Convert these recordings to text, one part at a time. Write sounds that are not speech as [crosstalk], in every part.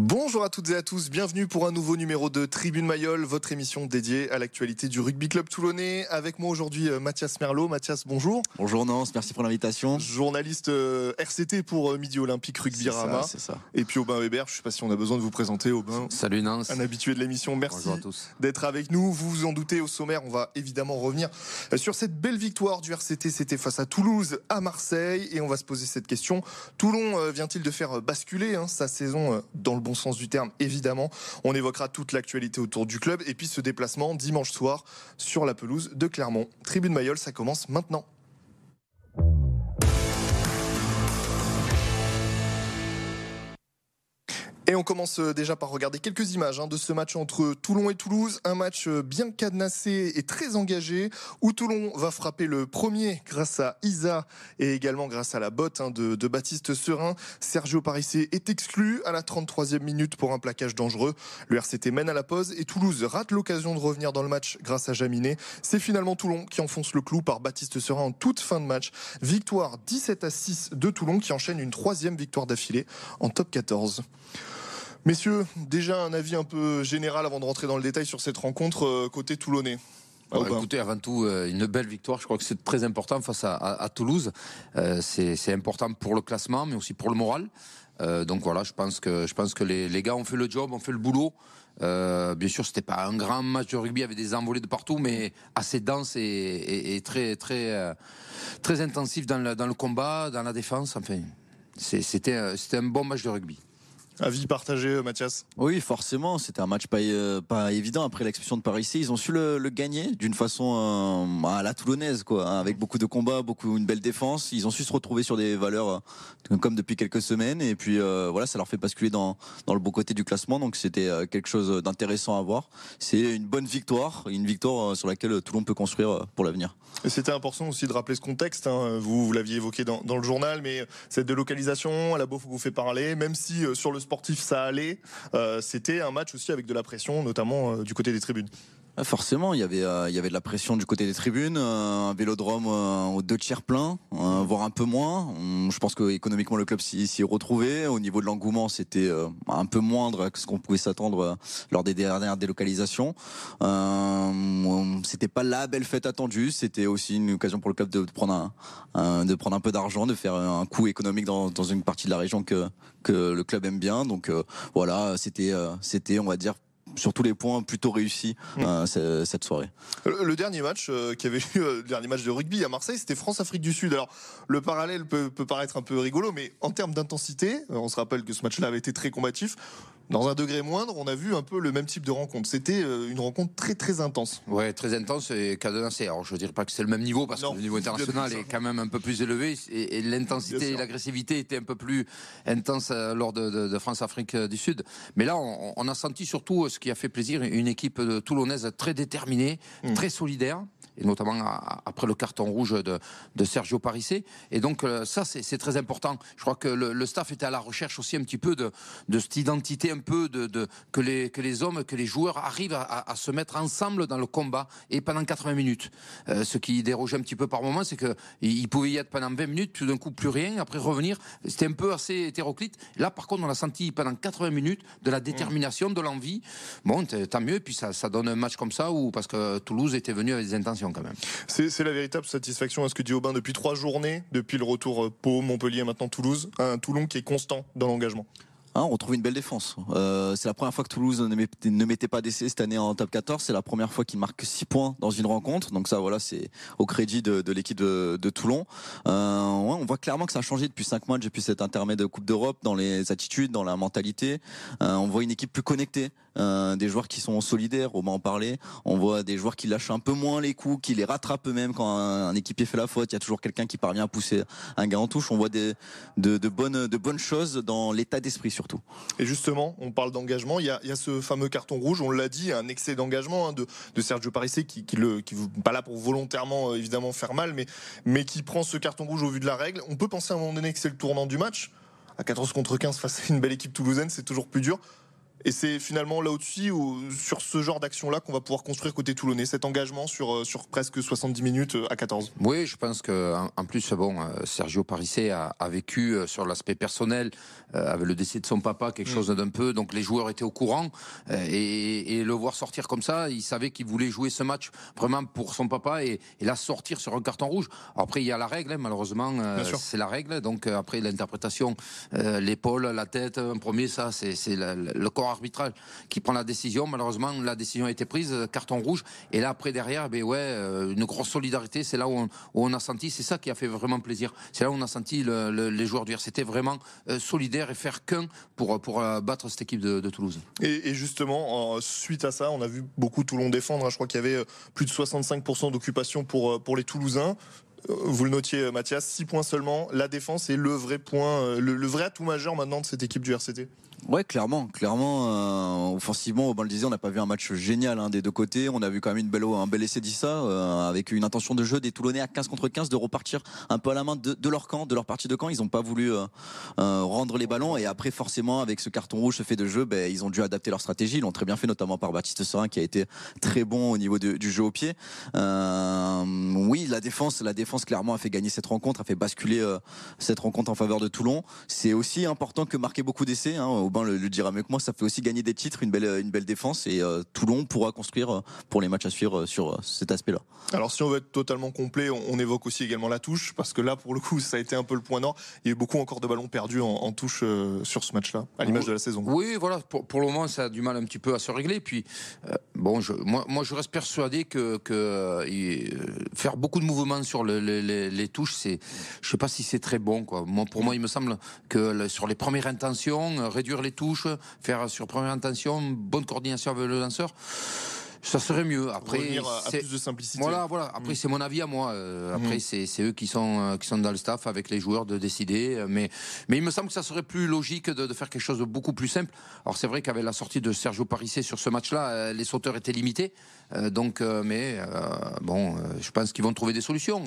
Bonjour à toutes et à tous, bienvenue pour un nouveau numéro de Tribune Mayol, votre émission dédiée à l'actualité du rugby club toulonnais. Avec moi aujourd'hui euh, Mathias Merlot. Mathias, bonjour. Bonjour Nance, merci pour l'invitation. Journaliste euh, RCT pour euh, Midi Olympique Rugby Rama. C'est ça. Et puis Aubin Weber, je ne sais pas si on a besoin de vous présenter Aubin. Salut Nance. Un habitué de l'émission, merci d'être avec nous. Vous vous en doutez, au sommaire, on va évidemment revenir sur cette belle victoire du RCT. C'était face à Toulouse, à Marseille. Et on va se poser cette question. Toulon vient-il de faire basculer hein, sa saison dans le bon sens du terme, évidemment. On évoquera toute l'actualité autour du club et puis ce déplacement dimanche soir sur la pelouse de Clermont. Tribune Mayol, ça commence maintenant. Et on commence euh, déjà par regarder quelques images hein, de ce match entre Toulon et Toulouse. Un match euh, bien cadenassé et très engagé où Toulon va frapper le premier grâce à Isa et également grâce à la botte hein, de, Baptiste Serin. Sergio Parissé est exclu à la 33e minute pour un plaquage dangereux. Le RCT mène à la pause et Toulouse rate l'occasion de revenir dans le match grâce à Jaminet. C'est finalement Toulon qui enfonce le clou par Baptiste Serin en toute fin de match. Victoire 17 à 6 de Toulon qui enchaîne une troisième victoire d'affilée en top 14. Messieurs, déjà un avis un peu général avant de rentrer dans le détail sur cette rencontre euh, côté toulonnais. Ah, écoutez, avant tout, euh, une belle victoire. Je crois que c'est très important face à, Toulouse. Euh, c'est important pour le classement, mais aussi pour le moral. donc voilà, je pense que, je pense que les, les, gars ont fait le job, ont fait le boulot. bien sûr, c'était pas un grand match de rugby avec des envolées de partout, mais assez dense et, et, très, très, très intensif dans le, dans le combat, dans la défense. Enfin, c'était un bon match de rugby. Avis partagé, euh, Mathias Oui, forcément, c'était un match pas, euh, pas évident après l'expulsion de Paris ici. Ils ont su le, gagner d'une façon euh, à la toulonnaise, quoi, hein, avec beaucoup de combats, beaucoup une belle défense. Ils ont su se retrouver sur des valeurs comme depuis quelques semaines, et puis voilà, ça leur fait basculer dans, dans le beau côté du classement. Donc c'était quelque chose d'intéressant à voir. C'est une bonne victoire, une victoire sur laquelle Toulon peut construire pour l'avenir. C'était important aussi de rappeler ce contexte. Hein. Vous, vous l'aviez évoqué dans, dans, le journal, mais cette délocalisation, la beau vous fait parler, même si sur le sportif ça allait. Euh, c'était un match aussi avec de la pression, notamment euh, du côté des tribunes. Ah, forcément, il y avait euh, il y avait de la pression du côté des tribunes, un vélodrome aux deux tiers plein, voire un peu moins. Je pense que économiquement le club s'y retrouvé. Au niveau de l'engouement, c'était un peu moindre que ce qu'on pouvait s'attendre lors des dernières délocalisations. c'était pas la belle fête attendue. C'était aussi une occasion pour le club de prendre un, peu d'argent, de faire un coup économique dans, une partie de la région que que le club aime bien. Donc voilà, c'était on va dire sur tous les points plutôt réussi mm. euh, cette soirée. Le, dernier match euh, qui avait eu, euh, le dernier match de rugby à Marseille, c'était France-Afrique du Sud. Alors le parallèle peut, peut, paraître un peu rigolo, mais en termes d'intensité, on se rappelle que ce match-là avait été très combatif dans un degré moindre, on a vu un peu le même type de rencontre. C'était euh, une rencontre très très intense. Ouais, très intense et cadenassée. Alors je ne dirais pas que c'est le même niveau parce que le niveau international est quand même un peu plus élevé et, l'intensité et l'agressivité étaient un peu plus intense euh, lors de, France-Afrique euh, du Sud. Mais là, on, a senti surtout ce qui a fait plaisir, une équipe toulonnaise très déterminée, hmm. très solidaire et notamment après le carton rouge de, Sergio Parissé. Et donc ça, c'est très important. Je crois que le, staff était à la recherche aussi un petit peu de, de cette identité un peu de, que, les, que les hommes, que les joueurs arrivent à, se mettre ensemble dans le combat et pendant 80 minutes. Euh, ce qui dérogeait un petit peu par moment, c'est qu'il pouvait y être pendant 20 minutes, tout d'un coup plus rien, après revenir. C'était un peu assez hétéroclite. Là, par contre, on a senti pendant 80 minutes de la détermination, de l'envie. Bon, tant mieux. Et puis ça, ça donne un match comme ça, où, parce que Toulouse était venu avec des intentions quand même. C'est la véritable satisfaction à ce que dit Aubin depuis trois journées, depuis le retour euh, Pau, Montpellier, maintenant Toulouse. Un Toulon qui est constant dans l'engagement. Hein, on retrouve une belle défense. Euh, c'est la première fois que Toulouse ne, mettait pas d'essai cette année en top 14. C'est la première fois qu'il marque 6 points dans une rencontre. Donc ça, voilà, c'est au crédit de, l'équipe de, Toulon. Euh, on voit clairement que ça a changé depuis 5 matchs, depuis cet intermède de Coupe d'Europe, dans les attitudes, dans la mentalité. Euh, on voit une équipe plus connectée. Des joueurs qui sont solidaires, on en parler. On voit des joueurs qui lâchent un peu moins les coups, qui les rattrapent eux-mêmes quand un, équipier fait la faute. Il y a toujours quelqu'un qui parvient à pousser un gars en touche. On voit des, de, bonnes, de bonnes choses dans l'état d'esprit surtout. Et justement, on parle d'engagement. Il, y, a, ce fameux carton rouge, on l'a dit, un excès d'engagement hein, de, Sergio Parissé qui, qui, le, qui pas là pour volontairement euh, évidemment faire mal, mais, mais qui prend ce carton rouge au vu de la règle. On peut penser à un moment donné que c'est le tournant du match. À 14 contre 15 face à une belle équipe toulousaine, c'est toujours plus dur. Et c'est finalement là au-dessus, sur ce genre d'action-là, qu'on va pouvoir construire côté Toulonnais, cet engagement sur, euh, sur presque 70 minutes euh, à 14. Oui, je pense qu'en en plus, bon, euh, Sergio Parissé a, vécu sur l'aspect personnel, avec le décès de son papa, quelque mm. chose d'un peu. Donc les joueurs étaient au courant. Et, le voir sortir comme ça, il savait qu'il voulait jouer ce match vraiment pour son papa et, et là sortir sur un carton rouge. Après, il y a la règle, hein, malheureusement, c'est la règle. Donc après, l'interprétation, l'épaule, la tête, un premier, ça, c'est le corps arbitrage qui prend la décision. Malheureusement, la décision a été prise, euh, carton rouge. Et là, après, derrière, ben ouais, euh, une grosse solidarité. C'est là où on, a senti, c'est ça qui a fait vraiment plaisir. C'est là où on a senti les joueurs du RCT vraiment euh, solidaires et faire qu'un pour, pour battre cette équipe de, Toulouse. Et, justement, suite à ça, on a vu beaucoup Toulon défendre. Hein. Je crois qu'il y avait plus de 65% d'occupation pour, pour les Toulousains vous le notiez Mathias, 6 points seulement. La défense est le vrai point, le, le vrai atout majeur maintenant de cette équipe du RCT. Ouais, clairement, clairement. Euh, offensivement, on le on n'a pas vu un match génial hein, des deux côtés. On a vu quand même une belle, un bel essai d'Issa, euh, avec une intention de jeu des Toulonnais à 15 contre 15 de repartir un peu à la main de, leur camp, de leur partie de camp. Ils n'ont pas voulu euh, euh, rendre les ballons et après, forcément, avec ce carton rouge, ce fait de jeu, ben, ils ont dû adapter leur stratégie. Ils l'ont très bien fait, notamment par Baptiste Serin qui a été très bon au niveau du jeu au pied. Oui, la défense, la défense clairement a fait gagner cette rencontre, a fait basculer cette rencontre en faveur de Toulon. C'est aussi important que marquer beaucoup d'essais. Hein, Aubin le, le, dira mieux que moi, ça fait aussi gagner des titres, une belle, une belle défense et euh, Toulon pourra construire euh, pour les matchs à suivre euh, sur cet aspect-là. Alors si on veut être totalement complet, on, évoque aussi également la touche parce que là pour le coup [laughs] ça a été un peu le point nord. Il y a eu beaucoup encore de ballons perdus en, touche sur ce match-là, à l'image de la saison. Oui, voilà. Pour, le moment ça a du mal un petit peu à se régler. Puis bon, je, moi, moi je reste persuadé que, que faire beaucoup de mouvements sur les, touches, c'est, je sais pas si c'est très bon quoi. Moi, pour moi, il me semble que sur les premières intentions, réduire les touches faire sur première intention, bonne coordination avec le lanceur ça serait mieux. Après, plus de simplicité. Voilà, voilà. Après, mm. c'est mon avis à moi. Euh, après, mm. c'est eux qui sont euh, qui sont dans le staff avec les joueurs de décider. Mais mais il me semble que ça serait plus logique de, faire quelque chose de beaucoup plus simple. Alors c'est vrai qu'avec la sortie de Sergio Parissé sur ce match-là, euh, les sauteurs étaient limités. donc, mais bon, je pense qu'ils vont trouver des solutions.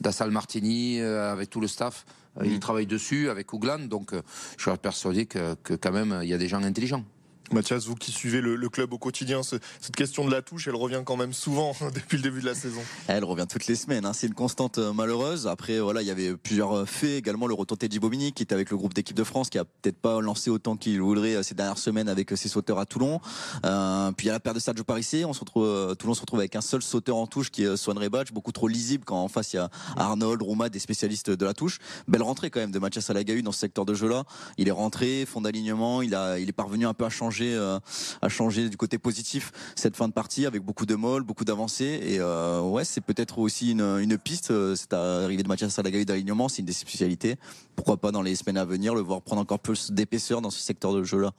Dassal Martini avec tout le staff. Il mm. travaille dessus avec Ouglan, donc je suis persuadé que, que quand même il y a des gens intelligents. Mathias, vous qui suivez le, club au quotidien, cette question de la touche, elle revient quand même souvent [laughs] depuis le début de la saison. Elle revient toutes les semaines. Hein. C'est une constante euh, malheureuse. Après, voilà, il y avait plusieurs euh, faits également. Le retour Teddy Bobigny, qui est avec le groupe d'équipe de France, qui a peut-être pas lancé autant qu'il voudrait euh, ces dernières semaines avec ses sauteurs à Toulon. puis il y a la perte de Sergio Parissé. On se retrouve, Toulon se retrouve avec un seul sauteur en touche qui est Swan Rebach, beaucoup trop lisible quand en face il y a Arnold, Rouma, des spécialistes de la touche. Belle rentrée quand même de Mathias Alagahu dans ce secteur de jeu-là. Il est rentré, fond d'alignement, il il est parvenu un peu à changer à changer du côté positif cette fin de partie avec beaucoup de molles, beaucoup d'avancées. Et euh, ouais, c'est peut-être aussi une, une piste. Euh, cette arrivée de Mathias Salagaï d'alignement, c'est une des spécialités. Pourquoi pas dans les semaines à venir le voir prendre encore plus d'épaisseur dans ce secteur de jeu-là.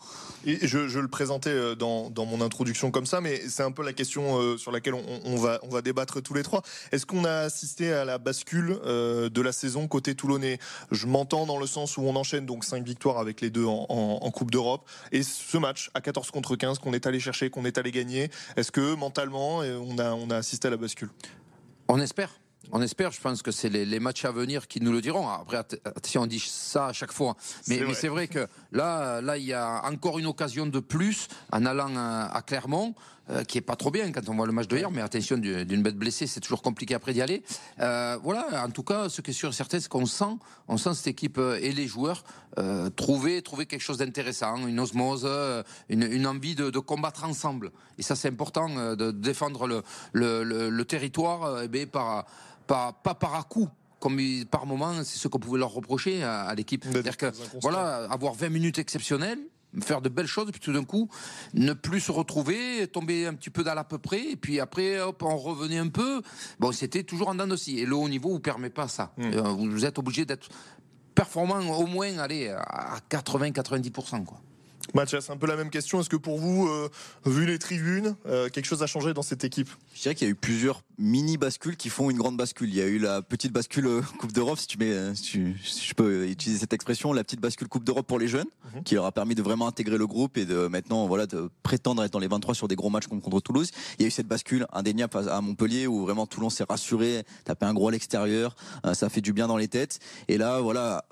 Et je, le présentais euh, dans, dans, mon introduction comme ça, mais c'est un peu la question sur laquelle on, va, on va débattre tous les trois. Est-ce qu'on a assisté à la bascule de la saison côté toulonnais? Je m'entends dans le sens où on enchaîne donc 5 victoires avec les deux en Coupe d'Europe. Et ce match à 14 contre 15 qu'on est allé chercher, qu'on est allé gagner Est-ce que mentalement, euh, on a, on a assisté à la bascule? On espère. On espère, je pense que c'est les, matchs à venir qui nous le diront. Après, si on dit ça à chaque fois. Mais c'est vrai. que là, là, il y a encore une occasion de plus en allant à Clermont. Euh, qui est pas trop bien quand on voit le match de hier, mais attention, d'une bête blessée, c'est toujours compliqué après d'y aller. Euh, voilà, en tout cas, ce qui est sûr et certain, c'est qu'on sent, on sent cette équipe euh, et les joueurs trouver, trouver quelque chose d'intéressant, une osmose, une, envie de, combattre ensemble. Et ça, c'est important, de défendre le, le, territoire eh par, pas par à coup comme par moment, c'est ce qu'on pouvait leur reprocher à, l'équipe. C'est-à-dire que, voilà, avoir 20 minutes exceptionnelles, faire de belles choses, puis tout d'un coup, ne plus se retrouver, tomber un petit peu dans l'à peu près, et puis après, hop, on revenait un peu. Bon, c'était toujours en dents aussi. Et le haut niveau vous permet pas ça. Mmh. Euh, vous êtes obligé d'être performant au moins, allez, à 80-90%, quoi. Mathias, c'est un peu la même question. Est-ce que pour vous, euh, vu les tribunes, euh, quelque chose a changé dans cette équipe? Je dirais qu'il y a eu plusieurs mini bascules qui font une grande bascule. Il y a eu la petite bascule euh, Coupe d'Europe, si tu mets, si, je peux utiliser cette expression, la petite bascule Coupe d'Europe pour les jeunes, mhm. qui leur a permis de vraiment intégrer le groupe et de maintenant, voilà, de prétendre être dans les 23 sur des gros matchs contre Toulouse. Il y a eu cette bascule indéniable à Montpellier où vraiment Toulon s'est rassuré, tapé un gros à l'extérieur, ça fait du bien dans les têtes. Et là, voilà,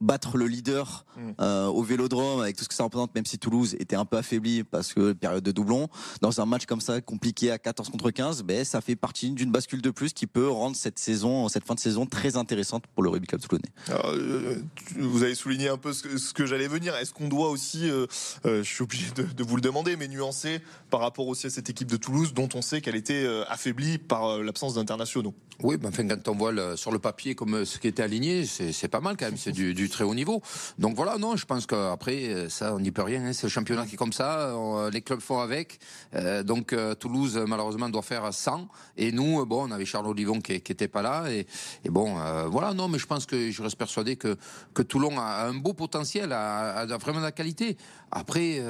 battre le leader mm. euh, au Vélodrome avec tout ce que ça représente, même si Toulouse était un peu affaibli parce que période de doublon, dans un match comme ça compliqué à 14 contre 15, ben ça fait partie d'une bascule de plus qui peut rendre cette saison, cette fin de saison très intéressante pour le rugby club toulonnais. Euh, vous avez souligné un peu ce que, j'allais venir. Est-ce qu'on doit aussi, euh, je suis obligé de, vous le demander, mais nuancer par rapport aussi à cette équipe de Toulouse dont on sait qu'elle était affaiblie par l'absence d'internationaux? Oui, ben, enfin, quand on voit sur le papier comme ce qui était aligné, c'est pas mal quand même. C'est [laughs] du, du très haut niveau. Donc voilà, non, je pense qu'après, euh, ça, on n'y peut rien. Hein. C'est le championnat qui est comme ça. Euh, les clubs font avec. Euh, donc Toulouse, malheureusement, doit faire 100. Et nous, bon, on avait Charles Olivon qui n'était pas là. Et, bon, voilà, non, mais je pense que je reste persuadé que, que Toulon a un beau potentiel, a, vraiment de la qualité. Après,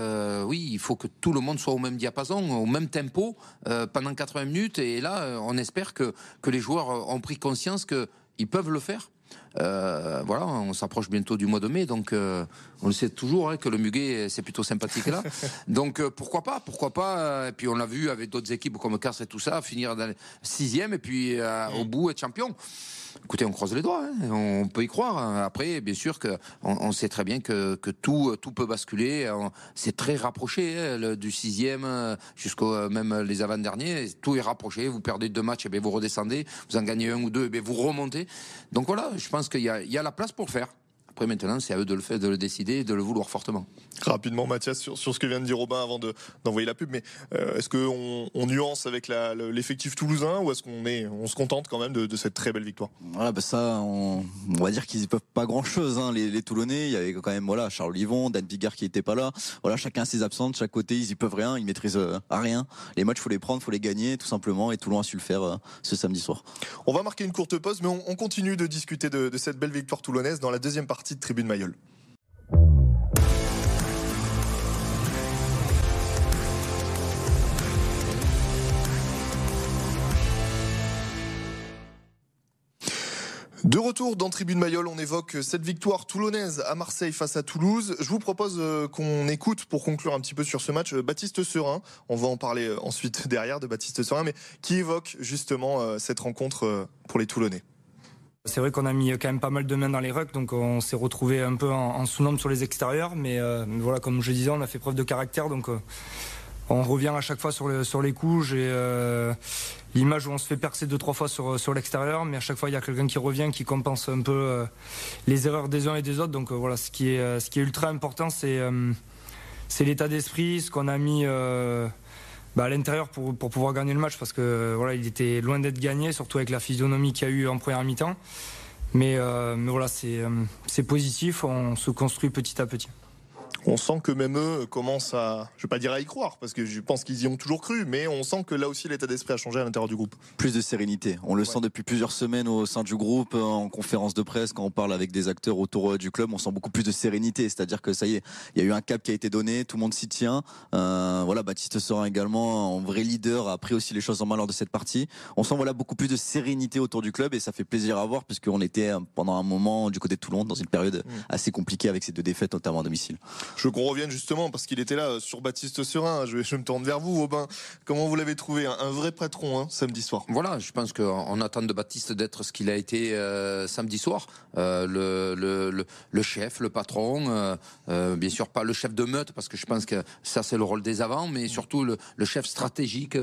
oui, il faut que tout le monde soit au même diapason, au même tempo pendant 80 minutes. Et là, on espère que, que les joueurs ont pris conscience qu'ils peuvent le faire euh, voilà, on s'approche bientôt du mois de mai, donc euh, on le sait toujours hein, que le muguet c'est plutôt sympathique là. [laughs] donc euh, pourquoi pas, pourquoi pas. Et puis on l'a vu avec d'autres équipes comme Cars et tout ça, finir dans sixième et puis au bout être champion. Écoutez, on croise les doigts, hein. on peut y croire. Après, bien sûr que on, sait très bien que, tout, tout peut basculer. C'est très rapproché hein, du sixième jusqu'au même les avant-derniers. Tout est rapproché. Vous perdez deux matchs, et bien vous redescendez. Vous en gagnez un ou deux, et bien vous remontez. Donc voilà, je pense qu'il y, a la place pour faire. Après, maintenant, c'est à eux de le faire, de le décider et de le vouloir fortement. Rapidement, Mathias, sur, ce que vient de dire Robin avant d'envoyer la pub, mais euh, est-ce qu'on on nuance avec l'effectif toulousain ou est-ce qu'on est, on se contente quand même de, cette très belle victoire? Voilà, bah ça, on, va dire qu'ils ne peuvent pas grand-chose, hein, les, Toulonnais. Il y avait quand même voilà, Charles Livon, Dan Bigard qui n'était pas là. Voilà, chacun ses absents, de chaque côté, ils y peuvent rien, ils maîtrisent euh, à rien. Les matchs, faut les prendre, faut les gagner, tout simplement, et Toulon a su le faire euh, ce samedi soir. On va marquer une courte pause, mais on, continue de discuter de, de cette belle victoire toulonnaise dans la deuxième partie de Tribune Mayol. De retour dans Tribune Mayol, on évoque cette victoire toulonnaise à Marseille face à Toulouse. Je vous propose euh, qu'on écoute pour conclure un petit peu sur ce match euh, Baptiste Serin. On va en parler euh, ensuite [laughs] derrière de Baptiste Serin, mais qui évoque justement cette rencontre pour les Toulonnais. C'est vrai qu'on a mis quand même pas mal de mains dans les rucks, donc on s'est retrouvé un peu en, sous-nombre sur les extérieurs. Mais, voilà, comme je disais, on a fait preuve de caractère, donc on revient à chaque fois sur, sur les coups. J'ai euh, l'image où on se fait percer deux trois fois sur, sur l'extérieur, mais à chaque fois il y a quelqu'un qui revient, qui compense un peu euh, les erreurs des uns et des autres. Donc euh, voilà, ce qui est ce qui est ultra important, c'est c'est l'état d'esprit, ce qu'on a mis. Bah, à l'intérieur pour, pour pouvoir gagner le match parce que voilà il était loin d'être gagné surtout avec la physionomie qu'il y a eu en première mi-temps. Mais, mais voilà c'est c'est positif on se construit petit à petit on sent que même eux commencent à, je vais pas dire à y croire, parce que je pense qu'ils y ont toujours cru, mais on sent que là aussi l'état d'esprit a changé à l'intérieur du groupe. Plus de sérénité. On le sent depuis plusieurs semaines au sein du groupe, en conférence de presse, quand on parle avec des acteurs autour euh, du club, on sent beaucoup plus de sérénité. C'est-à-dire que ça y est, il y a eu un cap qui a été donné, tout le monde s'y tient. Euh, voilà, Baptiste sera également, en vrai leader, a pris aussi les choses en main lors de cette partie. On sent voilà beaucoup plus de sérénité autour du club et ça fait plaisir à voir, puisqu'on était euh, pendant un moment du côté de Toulon dans une période mm. assez compliquée avec ces deux défaites, notamment à domicile. Je veux qu'on revienne justement, parce qu'il était là euh, sur Baptiste Serin. Je, je me tourne vers vous, Aubin. Comment vous l'avez trouvé un, vrai patron hein, samedi soir? Voilà, je pense qu'on attend de Baptiste d'être ce qu'il a été euh, samedi soir. Euh, le, chef, le patron. bien sûr, pas le chef de meute, parce que je pense que ça, c'est le rôle des avants, mais surtout le, chef stratégique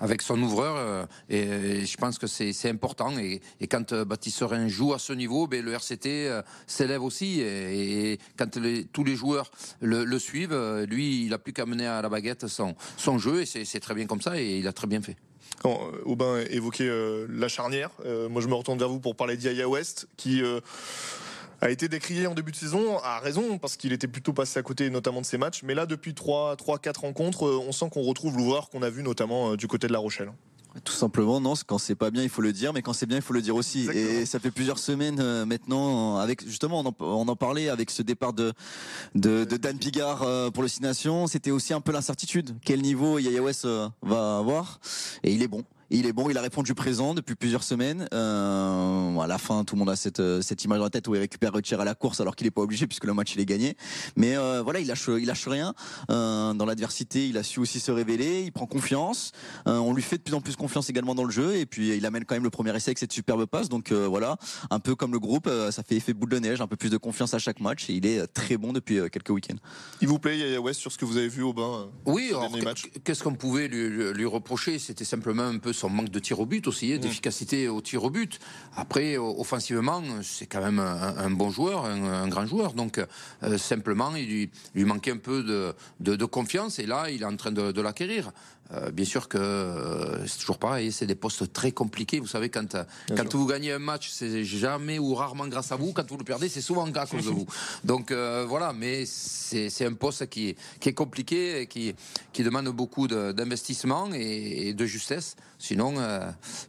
avec son ouvreur. et, je pense que c'est important. Et, quand Baptiste Serin joue à ce niveau, ben, le RCT s'élève aussi. Et, quand tous les joueurs le, le, suivent. Euh, lui, il a plus qu'à mener à la baguette son, jeu et c'est très bien comme ça et il a très bien fait. Euh, Aubin évoquait euh, la charnière, moi je me retourne vers vous pour parler d'Iaya West qui a été décrié en début de saison, à raison, parce qu'il était plutôt passé à côté notamment de ses matchs. Mais là, depuis 3-4 rencontres, on sent qu'on retrouve l'ouvreur qu'on a vu notamment du côté de La Rochelle. Tout simplement, non. Quand c'est pas bien, il faut le dire, mais quand c'est bien, il faut le dire aussi. Et ça fait plusieurs semaines euh, maintenant, avec justement, on en, parlait avec ce départ de de, Dan Pigard euh, pour le Six Nations. C'était aussi un peu l'incertitude. Quel niveau Yaya West euh, va avoir Et il est bon Il est bon, il a répondu présent depuis plusieurs semaines. Euh, à la fin, tout le monde a cette, euh, cette image dans la tête où il récupère Retier à la course alors qu'il n'est pas obligé puisque le match il est gagné. Mais euh, voilà, il lâche, il lâche rien. Euh, dans l'adversité, il a su aussi se révéler. Il prend confiance. Euh, on lui fait de plus en plus confiance également dans le jeu et puis il amène quand même le premier essai avec cette superbe passe. Donc voilà, un peu comme le groupe, ça fait effet boule de neige, un peu plus de confiance à chaque match et il est très bon depuis quelques week-ends. Il vous plaît, Yaya West, sur ce que vous avez vu au bain Oui, qu'est-ce qu'on pouvait lui, lui reprocher? C'était simplement un peu son manque de tir au but aussi, hein, mm. d'efficacité au tir au but. Après, offensivement, c'est quand même un, bon joueur, un, grand joueur. Donc, euh, simplement, il lui, manquait un peu de, confiance et là, il est en train de l'acquérir. Euh, bien sûr que euh, c'est toujours pareil, c'est des postes très compliqués. Vous savez, quand, quand vous gagnez un match, c'est jamais ou rarement grâce à vous. Quand vous le perdez, c'est souvent à cause de vous. [laughs] Donc euh, voilà, mais c'est un poste qui, qui est compliqué, et qui, qui demande beaucoup d'investissement et, de justesse. Sinon,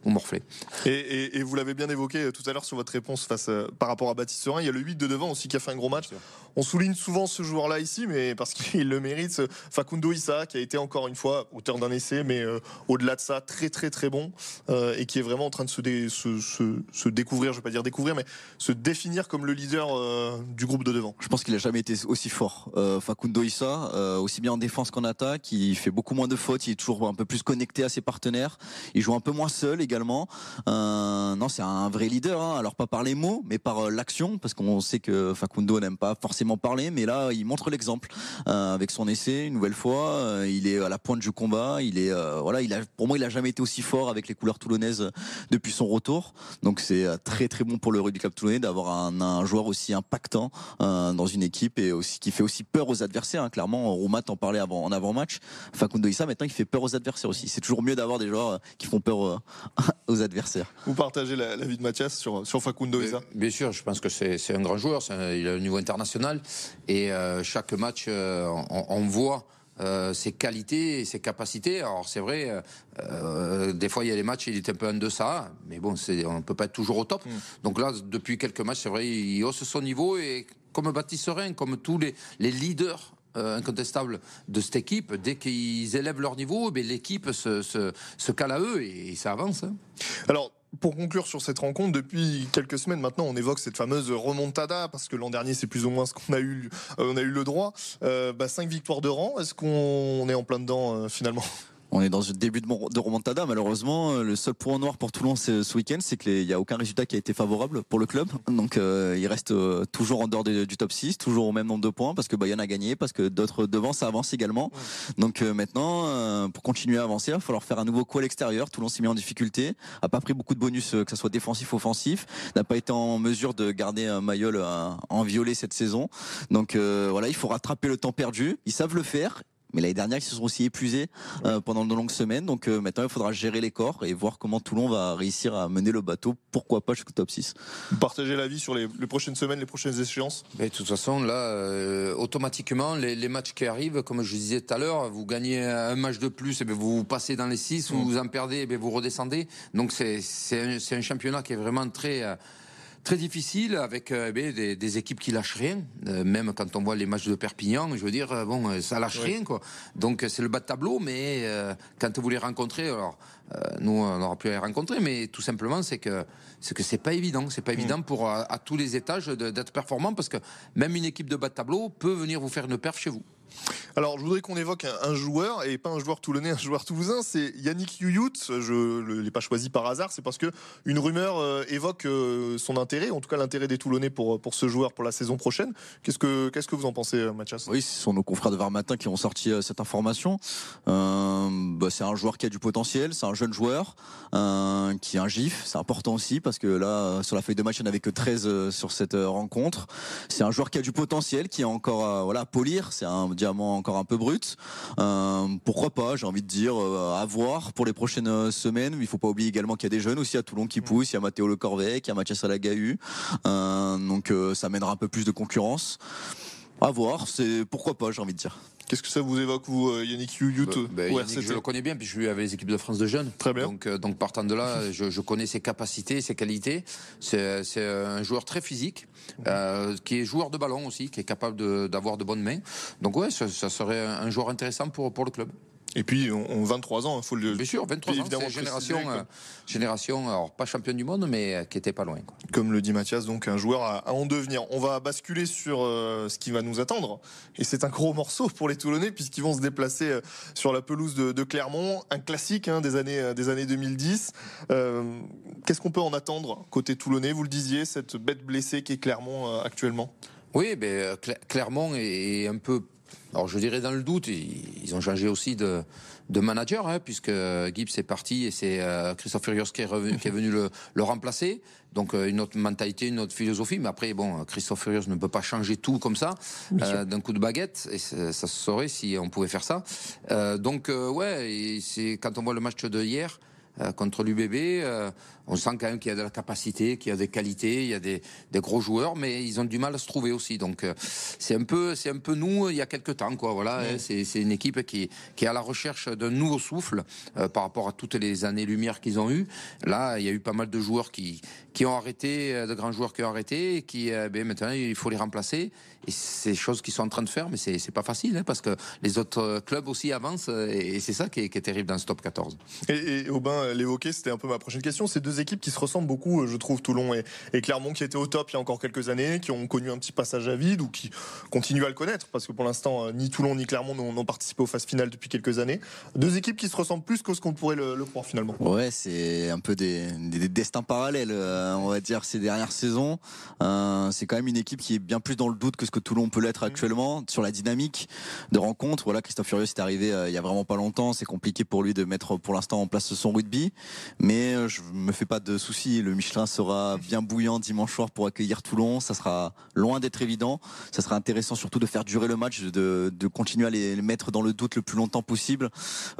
vous morflez. Et, et, vous l'avez bien évoqué tout à l'heure sur votre réponse face par rapport à Baptiste Serin. Il y a le 8 de devant aussi qui a fait un gros match. On souligne souvent ce joueur-là ici, mais parce [laughs] qu'il le mérite. Facundo Issa, qui a été encore une fois auteur d'un essai, mais euh, au-delà de ça, très très très bon euh, et qui est vraiment en train de se, se, découvrir, je vais pas dire découvrir, mais se définir comme le leader euh, du groupe de devant. Je pense qu'il a jamais été aussi fort. Facundo Issa, aussi bien en défense qu'en attaque, il fait beaucoup moins de fautes, il est toujours un peu plus connecté à ses partenaires, il joue un peu moins seul également. non, c'est un vrai leader. Hein. Alors pas par les mots, mais par l'action, parce qu'on sait que Facundo n'aime pas forcément parler, mais là il montre l'exemple avec son essai une nouvelle fois. il est à la pointe du combat il est euh, voilà, pour moi il a jamais été aussi fort avec les couleurs toulonnaises euh, depuis son retour. Donc c'est euh, très très bon pour le rugby club toulonnais d'avoir un, joueur aussi impactant dans une équipe et aussi qui fait aussi peur aux adversaires. Hein. Clairement, Roumat en parlait avant en avant match. Facundo Issa maintenant il fait peur aux adversaires aussi. C'est toujours mieux d'avoir des joueurs qui font peur [laughs] aux adversaires. Vous partagez l'avis de Mathias sur sur Facundo Issa? Bien sûr, je pense que c'est un grand joueur. il a un niveau international et chaque match on voit euh, ses qualités et ses capacités. Alors c'est vrai, euh, euh, des fois il y a des matchs, il est un peu en deçà, mais bon, on ne peut pas être toujours au top. Mm. Donc là, depuis quelques matchs, c'est vrai, il hausse son niveau et comme Baptiste Serein, comme tous les, leaders incontestables de cette équipe, dès qu'ils élèvent leur niveau, eh l'équipe se, se, cale à eux et, ça avance. Hein. Alors, pour conclure sur cette rencontre, depuis quelques semaines maintenant, on évoque cette fameuse remontada parce que l'an dernier, c'est plus ou moins ce qu'on a eu, euh, a eu le droit. Euh, bah, cinq victoires de rang. Est-ce qu'on est en plein dedans euh, finalement? On est dans le début de, remontada. Malheureusement, le seul point noir pour Toulon ce, ce week-end, c'est qu'il n'y a aucun résultat qui a été favorable pour le club. Donc, euh, il reste euh, toujours en dehors du top 6, toujours au même nombre de points, parce que Bayonne a gagné, parce que d'autres devant, ça avance également. Donc, euh, maintenant, pour continuer à avancer, il va falloir faire un nouveau coup à l'extérieur. Toulon s'est mis en difficulté, a pas pris beaucoup de bonus, que ce soit défensif ou offensif, n'a pas été en mesure de garder un Mayol en violet cette saison. Donc, voilà, il faut rattraper le temps perdu. Ils savent le faire mais l'année dernière, ils se sont aussi épuisés euh, pendant de longues semaines. Donc euh, maintenant, il faudra gérer les corps et voir comment Toulon va réussir à mener le bateau. Pourquoi pas jusqu'au top 6 Partagez l'avis sur les, prochaines semaines, les prochaines échéances? Mais De toute façon, là, euh, automatiquement, les, matchs qui arrivent, comme je disais tout à l'heure, vous gagnez un match de plus, et bien vous passez dans les 6, vous mm. en perdez, et bien vous redescendez. Donc c'est un, un, championnat qui est vraiment très très difficile avec euh, eh des, des, équipes qui lâchent rien. Euh, même quand on voit les matchs de Perpignan, je veux dire, euh, bon, ça lâche rien quoi. Donc c'est le bas de tableau, mais quand vous les rencontrez, alors nous on aura pu les rencontrer, mais tout simplement c'est que c'est que c'est pas évident, c'est pas mm. évident pour à, à tous les étages d'être performant parce que même une équipe de bas de tableau peut venir vous faire une perf chez vous. Alors, je voudrais qu'on évoque un, joueur, et pas un joueur toulonnais, un joueur toulousain, c'est Yannick Youyut. Je ne l'ai pas choisi par hasard, c'est parce que une rumeur euh, évoque euh, son intérêt, en tout cas l'intérêt des Toulonnais pour, pour ce joueur pour la saison prochaine. Qu'est-ce que, que vous en pensez, euh, Mathias? Oui, ce sont nos confrères de Var Matin qui ont sorti cette information. Bah, c'est un joueur qui a du potentiel, c'est un jeune joueur, qui est un gif, c'est important aussi, parce que là, sur la feuille de match, il n'y en avait que 13 sur cette rencontre. C'est un joueur qui a du potentiel, qui est encore voilà, à polir, c'est un diamant encore un peu brut. Euh, pourquoi pas, j'ai envie de dire, euh, à voir pour les prochaines euh, semaines. Il faut pas oublier également qu'il y a des jeunes aussi à Toulon qui poussent. Il y a Mathéo Le Corvec, il y a Mathias Alagahu. donc ça mènera un peu plus de concurrence. À voir, c'est pourquoi pas, j'ai envie de dire. Qu'est-ce que ça vous évoque, vous, Yannick Youyut bah, bah, Je le connais bien, puis je suis avec les équipes de France de jeunes. Très bien. Donc, donc partant de là, je, je, connais ses capacités, ses qualités. C'est un joueur très physique, euh, qui est joueur de ballon aussi, qui est capable d'avoir de, bonnes mains. Donc ouais, ça, serait un joueur intéressant pour, pour le club. Et puis, on, 23 ans, il faut le Bien sûr, 23 ans, évidemment génération, euh, génération, alors pas championne du monde, mais euh, qui était pas loin. Comme le dit Mathias, donc un joueur à, en devenir. On va basculer sur euh, ce qui va nous attendre. Et c'est un gros morceau pour les Toulonnais, puisqu'ils vont se déplacer sur la pelouse de, Clermont. Un classique hein, des, années, des années 2010. Qu'est-ce qu'on peut en attendre côté Toulonnais? Vous le disiez, cette bête blessée qui est Clermont actuellement Oui, ben, Clermont est un peu alors je dirais dans le doute, ils ont changé aussi de, de manager, hein, puisque Gibbs est parti et c'est euh, Christophe Furios qui est, revenu, qui est venu le, le, remplacer. Donc euh, une autre mentalité, une autre philosophie. Mais après, bon, Christophe Furios ne peut pas changer tout comme ça euh, d'un coup de baguette. Et ça se saurait si on pouvait faire ça. Euh, donc ouais, c'est quand on voit le match de hier contre l'UBB on sent quand même qu'il y a de la capacité, qu'il y a des qualités, il y a des, gros joueurs, mais ils ont du mal à se trouver aussi. Donc euh, c'est un peu, c'est un peu nous il y a quelques temps, quoi. Voilà, hein, c'est, une équipe qui, qui est à la recherche d'un nouveau souffle euh, par rapport à toutes les années lumière qu'ils ont eues. Là, il y a eu pas mal de joueurs qui, qui ont arrêté, euh, de grands joueurs qui ont arrêté, et qui ben, maintenant il faut les remplacer. Et c'est des choses qu'ils sont en train de faire, mais c'est, c'est pas facile hein, parce que les autres clubs aussi avancent, et, c'est ça qui est, terrible dans ce top 14. Et, et Aubin l'évoquait, c'était un peu ma prochaine question. Ces deux équipes qui se ressemblent beaucoup, euh, je trouve, Toulon et, Clermont, qui étaient au top il y a encore quelques années, qui ont connu un petit passage à vide ou qui continuent à le connaître, parce que pour l'instant, euh, ni Toulon ni Clermont n'ont participé aux phases finales depuis quelques années. Deux équipes qui se ressemblent plus que ce qu'on pourrait le, croire finalement. Ouais, c'est un peu des, destins parallèles, euh, on va dire, ces dernières saisons. c'est quand même une équipe qui est bien plus dans le doute que ce que Toulon peut l'être mmh. actuellement sur la dynamique de rencontre. Voilà, Christophe Furieux est arrivé il y a vraiment pas longtemps. C'est compliqué pour lui de mettre pour l'instant en place son rugby, mais je me fais pas de souci. Le Michelin sera bien bouillant dimanche soir pour accueillir Toulon. Ça sera loin d'être évident. Ça sera intéressant surtout de faire durer le match, de, continuer à les mettre dans le doute le plus longtemps possible,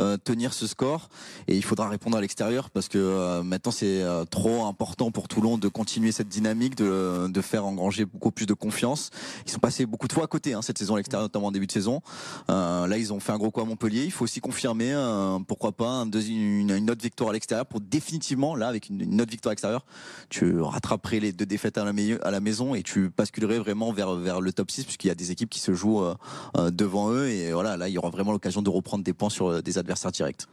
euh, tenir ce score. Et il faudra répondre à l'extérieur parce que euh, maintenant c'est euh, trop important pour Toulon de continuer cette dynamique, de, faire engranger beaucoup plus de confiance. Ils sont passés beaucoup de fois à côté hein, cette saison à l'extérieur, notamment en début de saison. là, ils ont fait un gros coup à Montpellier. Il faut aussi confirmer, pourquoi pas, une, autre victoire à l'extérieur pour définitivement, là, avec une, autre victoire à l'extérieur tu rattraperais les deux défaites à la, à la maison et tu basculerais vraiment vers, vers le top 6 puisqu'il y a des équipes qui se jouent euh, euh, devant eux et voilà, là il y aura vraiment l'occasion de reprendre des points sur euh, des adversaires directs.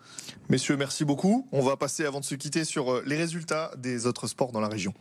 Messieurs, merci beaucoup. On va passer avant de se quitter sur les résultats des autres sports dans la région.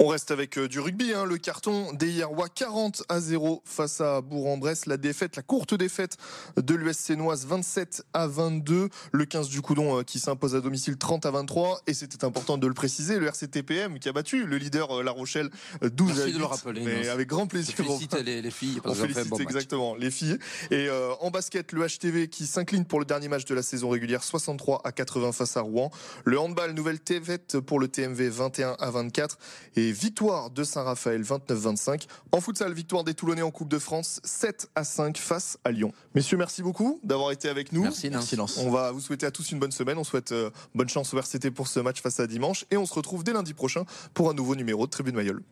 On reste avec euh, du rugby, hein. le carton d'Hierrois 40 à 0 face à Bourg-en-Bresse. La défaite, la courte défaite de l'USC Noise 27 à 22. Le 15 du Coudon euh, qui s'impose à domicile 30 à 23. Et c'était important de le préciser, le RCTPM qui a battu le leader euh, La Rochelle 12 à 8. de le rappeler. Mais avec grand plaisir. On félicite les, filles. On félicite exactement les filles. Et en basket, le HTV qui s'incline pour le dernier match de la saison régulière 63 à 80 face à Rouen. Le handball, nouvelle tévette pour le TMV 21 à 24. Et victoire de Saint-Raphaël 29-25. En futsal, victoire des Toulonnais en Coupe de France 7 à 5 face à Lyon. Messieurs, merci beaucoup d'avoir été avec nous. Merci, On va vous souhaiter à tous une bonne semaine. On souhaite euh, bonne chance au RCT pour ce match face à dimanche. Et on se retrouve dès lundi prochain pour un nouveau numéro de Tribune Mayol.